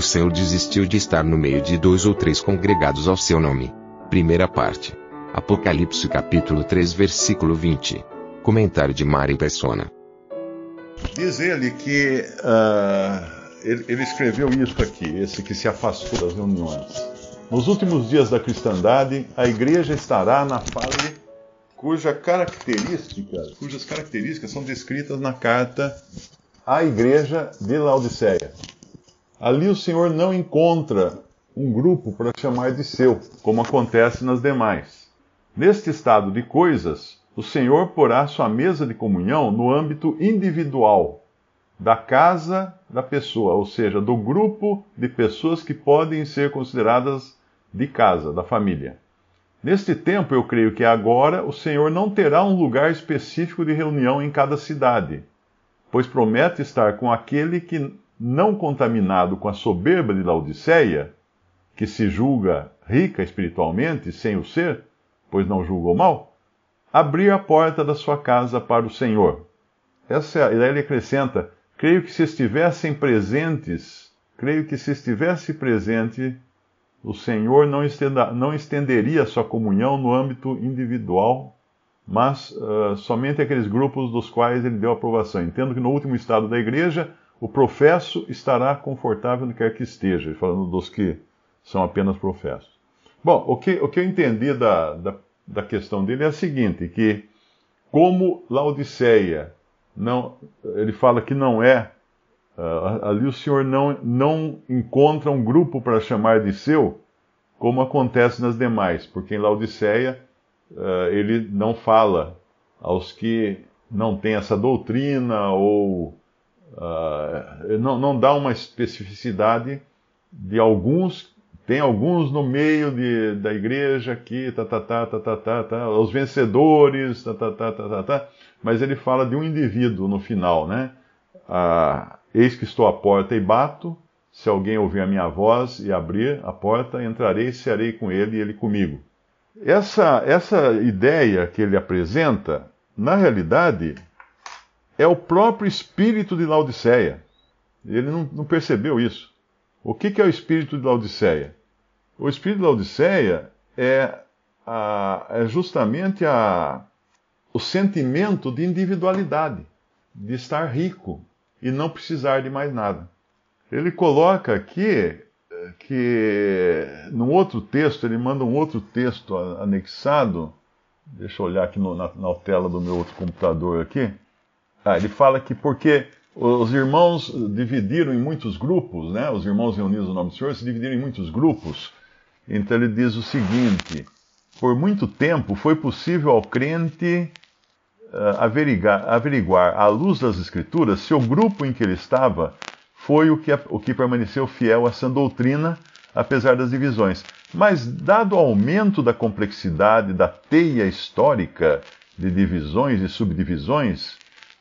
O céu desistiu de estar no meio de dois ou três congregados ao seu nome. Primeira parte. Apocalipse capítulo 3 versículo 20. Comentário de Mari Persona. Diz ele que uh, ele, ele escreveu isso aqui, esse que se afastou das reuniões. Nos últimos dias da cristandade, a igreja estará na fase cuja característica, cujas características são descritas na carta à igreja de Laodiceia. Ali o Senhor não encontra um grupo para chamar de seu, como acontece nas demais. Neste estado de coisas, o Senhor porá sua mesa de comunhão no âmbito individual da casa da pessoa, ou seja, do grupo de pessoas que podem ser consideradas de casa, da família. Neste tempo, eu creio que agora o Senhor não terá um lugar específico de reunião em cada cidade, pois promete estar com aquele que não contaminado com a soberba de Laodiceia, que se julga rica espiritualmente sem o ser, pois não julga o mal, abrir a porta da sua casa para o Senhor. Essa, é ele acrescenta: creio que se estivessem presentes, creio que se estivesse presente, o Senhor não, estenda, não estenderia sua comunhão no âmbito individual, mas uh, somente aqueles grupos dos quais ele deu aprovação. Entendo que no último estado da igreja, o professo estará confortável onde quer que esteja, falando dos que são apenas professos. Bom, o que, o que eu entendi da, da, da questão dele é a seguinte, que como Laodiceia, não, ele fala que não é, uh, ali o Senhor não, não encontra um grupo para chamar de seu, como acontece nas demais, porque em Laodiceia uh, ele não fala aos que não têm essa doutrina ou Uh, não, não dá uma especificidade de alguns, tem alguns no meio de, da igreja aqui, tá, tá, tá, tá, tá, tá, tá, os vencedores, tá, tá, tá, tá, tá, tá, mas ele fala de um indivíduo no final, né? Uh, Eis que estou à porta e bato, se alguém ouvir a minha voz e abrir a porta, entrarei e cearei com ele e ele comigo. Essa, essa ideia que ele apresenta, na realidade, é o próprio espírito de Laodiceia. Ele não, não percebeu isso. O que, que, é o espírito de Laodiceia? O espírito de Laodiceia é, a, é justamente a, o sentimento de individualidade, de estar rico e não precisar de mais nada. Ele coloca aqui que, num outro texto, ele manda um outro texto anexado. Deixa eu olhar aqui no, na, na tela do meu outro computador aqui ah, ele fala que porque os irmãos dividiram em muitos grupos, né? Os irmãos reunidos no nome do Senhor se dividiram em muitos grupos. Então ele diz o seguinte: por muito tempo foi possível ao crente uh, averiguar, averiguar, à luz das Escrituras, se o grupo em que ele estava foi o que, o que permaneceu fiel a essa doutrina, apesar das divisões. Mas, dado o aumento da complexidade da teia histórica de divisões e subdivisões,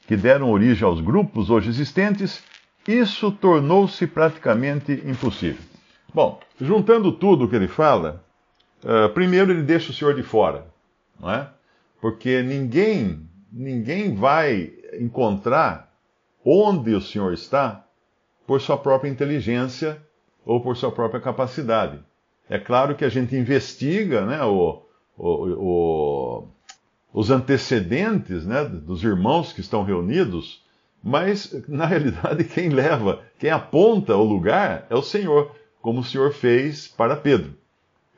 que deram origem aos grupos hoje existentes, isso tornou-se praticamente impossível. Bom, juntando tudo o que ele fala, uh, primeiro ele deixa o Senhor de fora, não é? Porque ninguém, ninguém vai encontrar onde o Senhor está por sua própria inteligência ou por sua própria capacidade. É claro que a gente investiga né, o, o, o os antecedentes né, dos irmãos que estão reunidos, mas na realidade quem leva, quem aponta o lugar é o Senhor, como o Senhor fez para Pedro.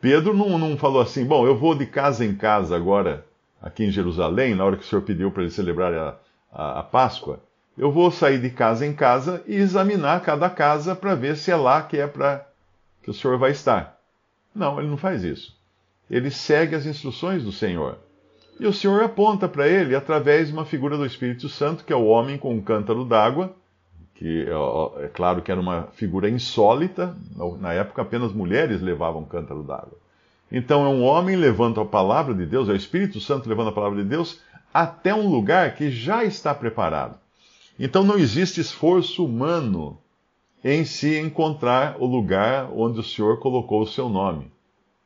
Pedro não, não falou assim, bom, eu vou de casa em casa agora, aqui em Jerusalém, na hora que o Senhor pediu para ele celebrar a, a, a Páscoa. Eu vou sair de casa em casa e examinar cada casa para ver se é lá que é para que o Senhor vai estar. Não, ele não faz isso. Ele segue as instruções do Senhor. E o Senhor aponta para ele através de uma figura do Espírito Santo, que é o homem com um cântaro d'água, que é claro que era uma figura insólita, na época apenas mulheres levavam cântaro d'água. Então é um homem levando a palavra de Deus, é o Espírito Santo levando a palavra de Deus até um lugar que já está preparado. Então não existe esforço humano em se encontrar o lugar onde o Senhor colocou o seu nome.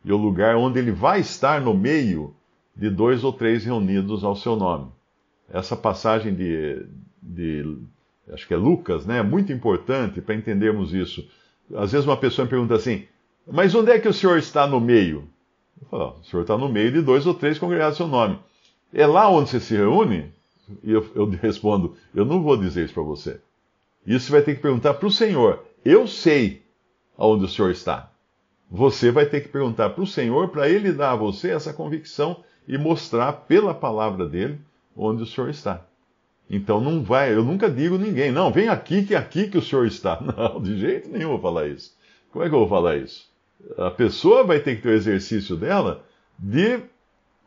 E o lugar onde ele vai estar no meio de dois ou três reunidos ao seu nome. Essa passagem de, de acho que é Lucas, né? É muito importante para entendermos isso. Às vezes uma pessoa me pergunta assim, mas onde é que o Senhor está no meio? Eu falo, o Senhor está no meio de dois ou três congregados seu nome. É lá onde você se reúne? E eu, eu respondo, eu não vou dizer isso para você. Isso você vai ter que perguntar para o Senhor. Eu sei aonde o Senhor está. Você vai ter que perguntar para o Senhor para ele dar a você essa convicção e mostrar pela palavra dele onde o Senhor está. Então não vai, eu nunca digo ninguém, não, vem aqui que é aqui que o Senhor está. Não, de jeito nenhum eu vou falar isso. Como é que eu vou falar isso? A pessoa vai ter que ter o exercício dela de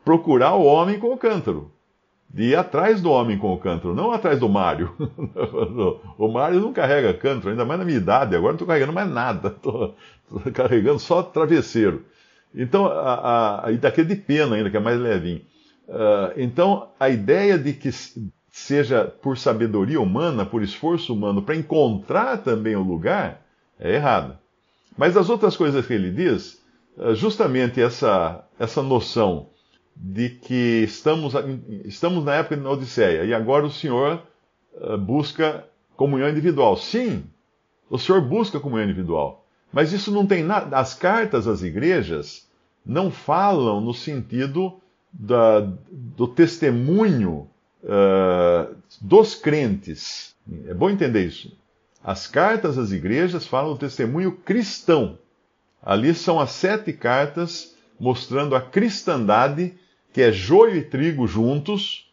procurar o homem com o cântaro de ir atrás do homem com o cântaro, não atrás do Mário. o Mário não carrega cântaro, ainda mais na minha idade, agora não estou carregando mais nada, estou carregando só travesseiro. Então, a, a, e daquele de pena ainda, que é mais levinho. Uh, então, a ideia de que seja por sabedoria humana, por esforço humano, para encontrar também o lugar, é errada. Mas as outras coisas que ele diz, ah, justamente essa, essa noção de que estamos, estamos na época da Odisseia e agora o Senhor uh, busca comunhão individual. Sim, o Senhor busca comunhão individual. Mas isso não tem nada. As cartas às igrejas não falam no sentido da, do testemunho uh, dos crentes. É bom entender isso. As cartas às igrejas falam do testemunho cristão. Ali são as sete cartas mostrando a cristandade que é joio e trigo juntos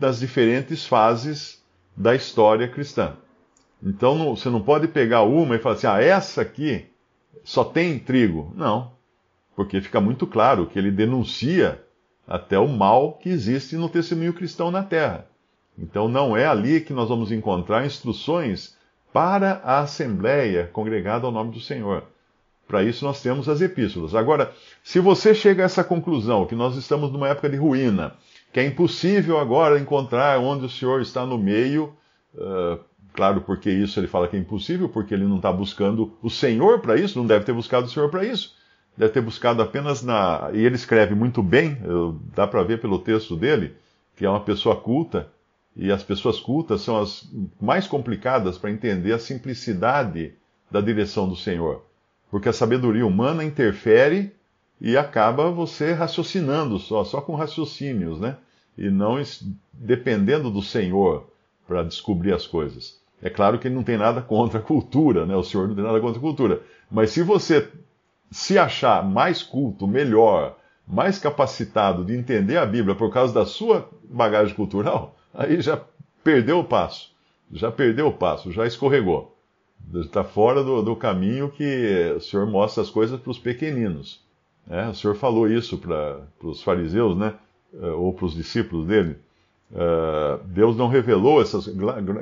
nas diferentes fases da história cristã. Então não, você não pode pegar uma e falar assim, ah, essa aqui só tem trigo. Não, porque fica muito claro que ele denuncia até o mal que existe no testemunho cristão na terra. Então não é ali que nós vamos encontrar instruções para a assembleia congregada ao nome do Senhor. Para isso nós temos as epístolas. Agora, se você chega a essa conclusão, que nós estamos numa época de ruína, que é impossível agora encontrar onde o Senhor está no meio, uh, claro, porque isso ele fala que é impossível, porque ele não está buscando o Senhor para isso, não deve ter buscado o Senhor para isso. Deve ter buscado apenas na. E ele escreve muito bem, eu, dá para ver pelo texto dele, que é uma pessoa culta, e as pessoas cultas são as mais complicadas para entender a simplicidade da direção do Senhor porque a sabedoria humana interfere e acaba você raciocinando só, só com raciocínios, né? E não dependendo do Senhor para descobrir as coisas. É claro que ele não tem nada contra a cultura, né? O Senhor não tem nada contra a cultura. Mas se você se achar mais culto, melhor, mais capacitado de entender a Bíblia por causa da sua bagagem cultural, aí já perdeu o passo. Já perdeu o passo, já escorregou. Está fora do, do, caminho que o Senhor mostra as coisas para os pequeninos. Né? O Senhor falou isso para os fariseus, né? Eh, ou para os discípulos dele. Uh, Deus não revelou essas.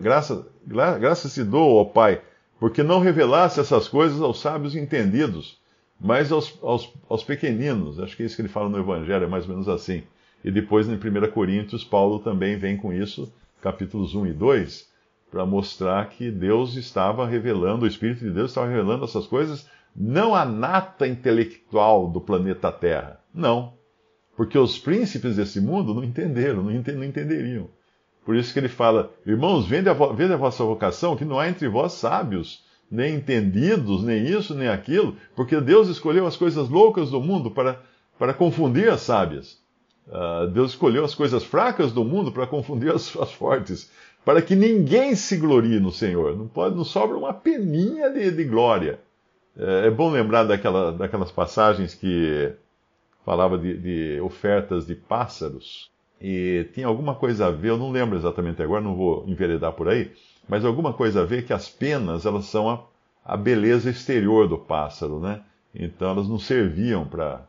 Graças graça se dou ao Pai, porque não revelasse essas coisas aos sábios entendidos, mas aos, aos, aos pequeninos. Acho que é isso que ele fala no Evangelho, é mais ou menos assim. E depois, em 1 Coríntios, Paulo também vem com isso, capítulos 1 e 2 para mostrar que Deus estava revelando, o Espírito de Deus estava revelando essas coisas, não a nata intelectual do planeta Terra. Não. Porque os príncipes desse mundo não entenderam, não, ent não entenderiam. Por isso que ele fala: irmãos, vende a, a vossa vocação, que não há entre vós sábios, nem entendidos, nem isso, nem aquilo, porque Deus escolheu as coisas loucas do mundo para, para confundir as sábias. Uh, Deus escolheu as coisas fracas do mundo para confundir as, as fortes para que ninguém se glorie no Senhor. Não pode, não sobra uma peninha de, de glória. É, é, bom lembrar daquela, daquelas passagens que falava de, de, ofertas de pássaros e tinha alguma coisa a ver, eu não lembro exatamente agora, não vou enveredar por aí, mas alguma coisa a ver que as penas elas são a, a beleza exterior do pássaro, né? Então elas não serviam para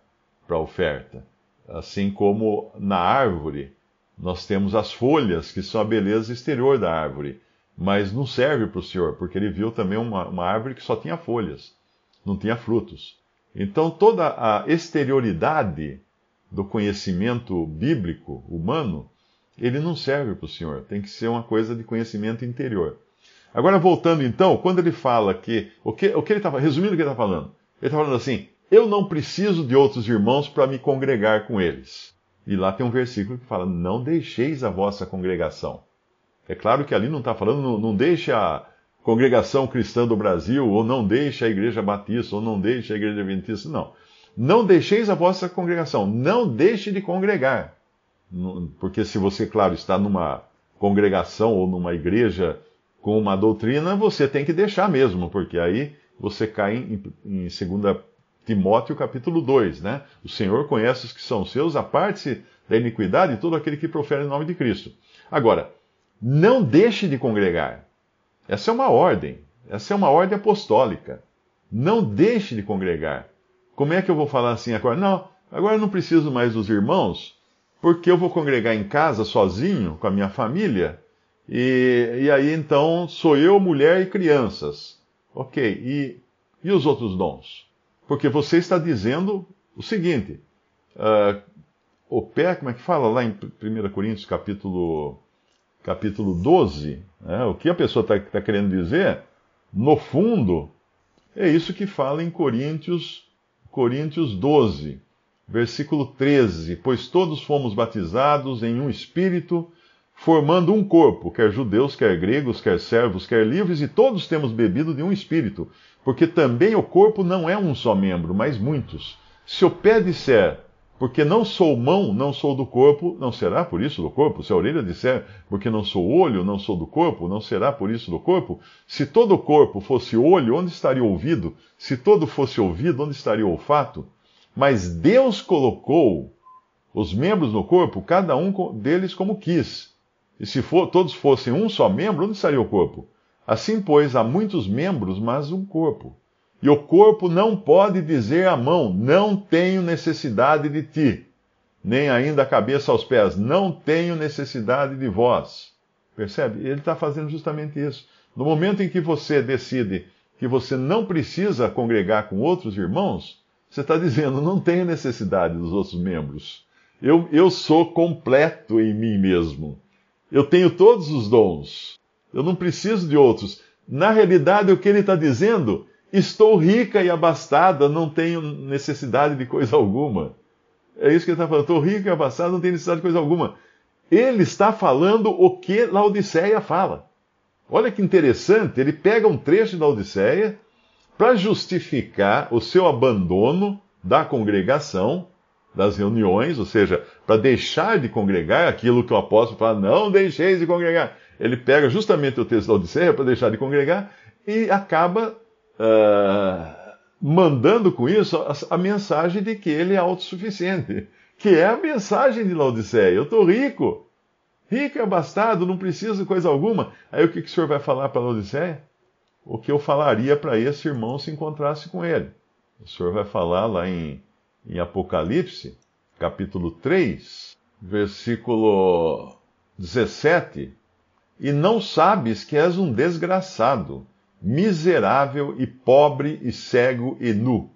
a oferta. Assim como na árvore, nós temos as folhas, que são a beleza exterior da árvore, mas não serve para o Senhor, porque ele viu também uma, uma árvore que só tinha folhas, não tinha frutos. Então toda a exterioridade do conhecimento bíblico humano, ele não serve para o Senhor, tem que ser uma coisa de conhecimento interior. Agora, voltando então, quando ele fala que. O que, o que ele está resumindo o que ele está falando? Ele está falando assim: eu não preciso de outros irmãos para me congregar com eles. E lá tem um versículo que fala: não deixeis a vossa congregação. É claro que ali não está falando, não, não deixe a congregação cristã do Brasil, ou não deixe a igreja batista, ou não deixe a igreja adventista, não. Não deixeis a vossa congregação, não deixe de congregar. Porque se você, claro, está numa congregação ou numa igreja com uma doutrina, você tem que deixar mesmo, porque aí você cai em, em 2 Timóteo capítulo 2, né? O Senhor conhece os que são seus, aparte-se da iniquidade todo aquele que profere o nome de Cristo. Agora, não deixe de congregar. Essa é uma ordem, essa é uma ordem apostólica. Não deixe de congregar. Como é que eu vou falar assim agora? Não, agora eu não preciso mais dos irmãos, porque eu vou congregar em casa sozinho, com a minha família, e, e aí então sou eu, mulher e crianças. Ok, e, e os outros dons? Porque você está dizendo o seguinte: uh, o pé, como é que fala lá em 1 Coríntios capítulo, capítulo 12? Né, o que a pessoa está tá querendo dizer, no fundo, é isso que fala em Coríntios, Coríntios 12, versículo 13: Pois todos fomos batizados em um espírito formando um corpo, quer judeus, quer gregos, quer servos, quer livres, e todos temos bebido de um espírito, porque também o corpo não é um só membro, mas muitos. Se o pé disser, porque não sou mão, não sou do corpo, não será por isso do corpo? Se a orelha disser, porque não sou olho, não sou do corpo, não será por isso do corpo? Se todo o corpo fosse olho, onde estaria o ouvido? Se todo fosse ouvido, onde estaria o olfato? Mas Deus colocou os membros no corpo, cada um deles como quis. E se for, todos fossem um só membro, onde estaria o corpo? Assim, pois, há muitos membros, mas um corpo. E o corpo não pode dizer à mão: Não tenho necessidade de ti, nem ainda a cabeça aos pés: Não tenho necessidade de vós. Percebe? Ele está fazendo justamente isso. No momento em que você decide que você não precisa congregar com outros irmãos, você está dizendo: Não tenho necessidade dos outros membros. Eu, eu sou completo em mim mesmo. Eu tenho todos os dons. Eu não preciso de outros. Na realidade, o que ele está dizendo, estou rica e abastada, não tenho necessidade de coisa alguma. É isso que ele está falando. Estou rica e abastada, não tenho necessidade de coisa alguma. Ele está falando o que Laodiceia fala. Olha que interessante, ele pega um trecho da Odisseia para justificar o seu abandono da congregação das reuniões, ou seja, para deixar de congregar aquilo que o apóstolo fala, não deixeis de congregar. Ele pega justamente o texto da Odisseia para deixar de congregar e acaba uh, mandando com isso a, a, mensagem de que ele é autossuficiente, que é a mensagem de Laodiceia. Eu estou rico, rico e abastado, não preciso de coisa alguma. Aí o que, que o senhor vai falar para Laodiceia? O que eu falaria para esse irmão se encontrasse com ele. O senhor vai falar lá em em Apocalipse, capítulo 3, versículo 17: E não sabes que és um desgraçado, miserável e pobre e cego e nu.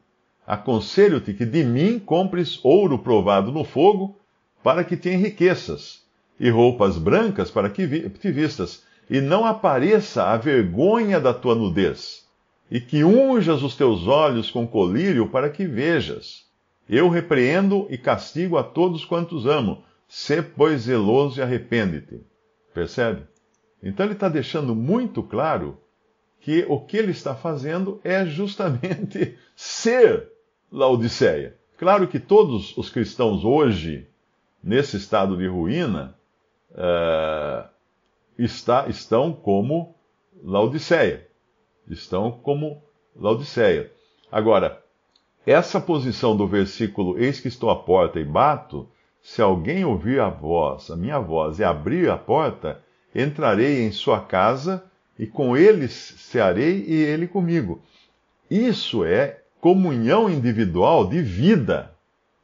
Aconselho-te que de mim compres ouro provado no fogo, para que te enriqueças, e roupas brancas para que te vistas, e não apareça a vergonha da tua nudez, e que unjas os teus olhos com colírio para que vejas. Eu repreendo e castigo a todos quantos amo. Sê, pois, zeloso e arrepende-te. Percebe? Então ele está deixando muito claro que o que ele está fazendo é justamente ser Laodiceia. Claro que todos os cristãos hoje, nesse estado de ruína, uh, está, estão como Laodiceia. Estão como Laodiceia. Agora, essa posição do versículo, eis que estou à porta e bato, se alguém ouvir a voz, a minha voz, e abrir a porta, entrarei em sua casa e com ele cearei e ele comigo. Isso é comunhão individual de vida.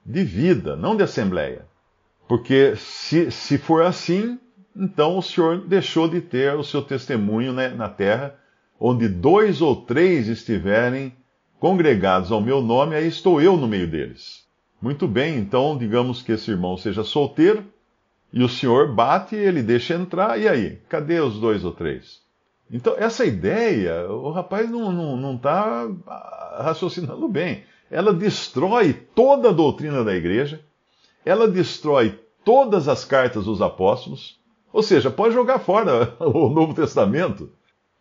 de vida, não de assembleia. Porque se, se for assim, então o Senhor deixou de ter o seu testemunho né, na terra, onde dois ou três estiverem congregados ao meu nome, aí estou eu no meio deles. Muito bem, então digamos que esse irmão seja solteiro, e o Senhor bate, ele deixa entrar, e aí? Cadê os dois ou três? Então, essa ideia, o rapaz não está raciocinando bem. Ela destrói toda a doutrina da igreja, ela destrói todas as cartas dos apóstolos, ou seja, pode jogar fora o Novo Testamento.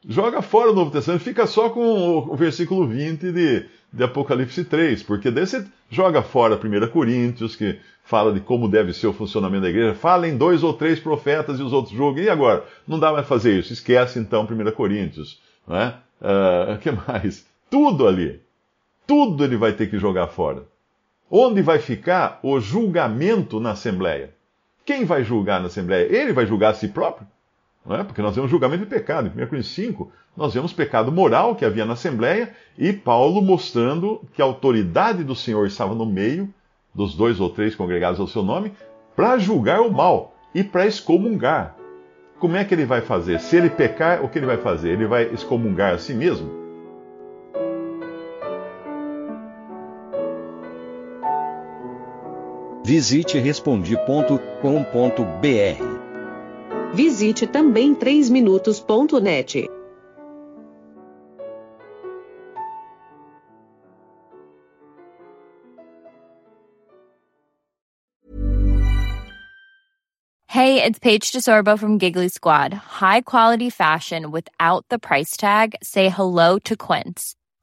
Joga fora o Novo Testamento, fica só com o versículo 20 de, de Apocalipse 3, porque você joga fora 1 Coríntios, que fala de como deve ser o funcionamento da igreja, fala em dois ou três profetas e os outros julgam, e agora? Não dá mais fazer isso, esquece então 1 Coríntios. O é? uh, que mais? Tudo ali. Tudo ele vai ter que jogar fora. Onde vai ficar o julgamento na Assembleia? Quem vai julgar na Assembleia? Ele vai julgar a si próprio? É? Porque nós vemos julgamento de pecado. Em 1 Coríntios 5, nós vemos pecado moral que havia na Assembleia e Paulo mostrando que a autoridade do Senhor estava no meio dos dois ou três congregados ao seu nome para julgar o mal e para excomungar. Como é que ele vai fazer? Se ele pecar, o que ele vai fazer? Ele vai excomungar a si mesmo? Visite respondi.com.br. Visite também 3minutos.net. Hey, it's Paige DeSorbo from Giggly Squad. High quality fashion without the price tag. Say hello to Quince.